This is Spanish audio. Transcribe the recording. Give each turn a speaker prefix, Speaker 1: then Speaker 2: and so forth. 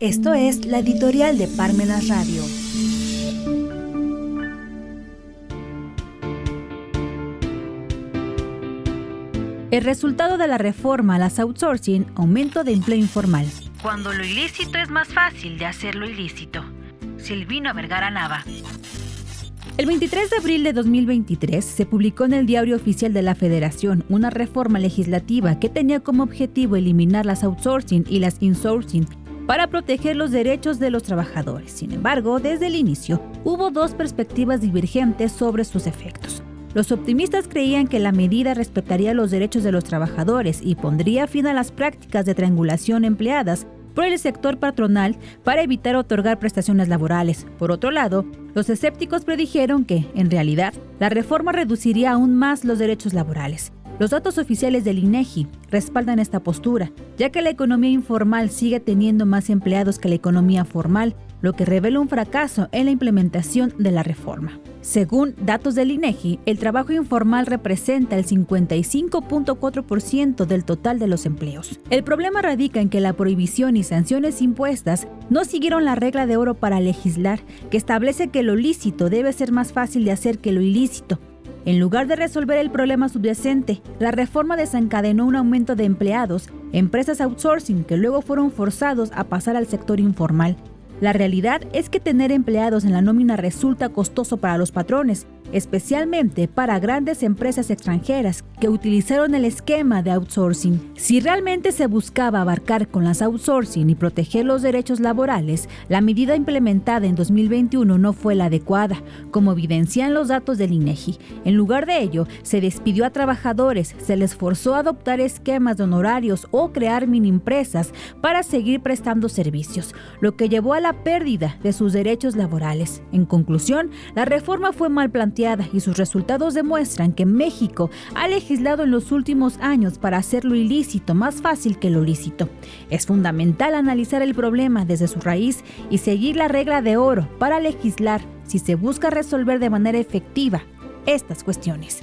Speaker 1: Esto es la editorial de Parmenas Radio. El resultado de la reforma a las outsourcing, aumento de empleo informal.
Speaker 2: Cuando lo ilícito es más fácil de hacerlo ilícito. Silvino Vergara Nava.
Speaker 1: El 23 de abril de 2023 se publicó en el Diario Oficial de la Federación una reforma legislativa que tenía como objetivo eliminar las outsourcing y las insourcing para proteger los derechos de los trabajadores. Sin embargo, desde el inicio hubo dos perspectivas divergentes sobre sus efectos. Los optimistas creían que la medida respetaría los derechos de los trabajadores y pondría fin a las prácticas de triangulación empleadas por el sector patronal para evitar otorgar prestaciones laborales. Por otro lado, los escépticos predijeron que, en realidad, la reforma reduciría aún más los derechos laborales. Los datos oficiales del INEGI respaldan esta postura, ya que la economía informal sigue teniendo más empleados que la economía formal, lo que revela un fracaso en la implementación de la reforma. Según datos del INEGI, el trabajo informal representa el 55.4% del total de los empleos. El problema radica en que la prohibición y sanciones impuestas no siguieron la regla de oro para legislar, que establece que lo lícito debe ser más fácil de hacer que lo ilícito, en lugar de resolver el problema subyacente, la reforma desencadenó un aumento de empleados, empresas outsourcing que luego fueron forzados a pasar al sector informal. La realidad es que tener empleados en la nómina resulta costoso para los patrones especialmente para grandes empresas extranjeras que utilizaron el esquema de outsourcing. Si realmente se buscaba abarcar con las outsourcing y proteger los derechos laborales, la medida implementada en 2021 no fue la adecuada, como evidencian los datos del INEGI. En lugar de ello, se despidió a trabajadores, se les forzó a adoptar esquemas de honorarios o crear mini empresas para seguir prestando servicios, lo que llevó a la pérdida de sus derechos laborales. En conclusión, la reforma fue mal planteada y sus resultados demuestran que México ha legislado en los últimos años para hacer lo ilícito más fácil que lo lícito. Es fundamental analizar el problema desde su raíz y seguir la regla de oro para legislar si se busca resolver de manera efectiva estas cuestiones.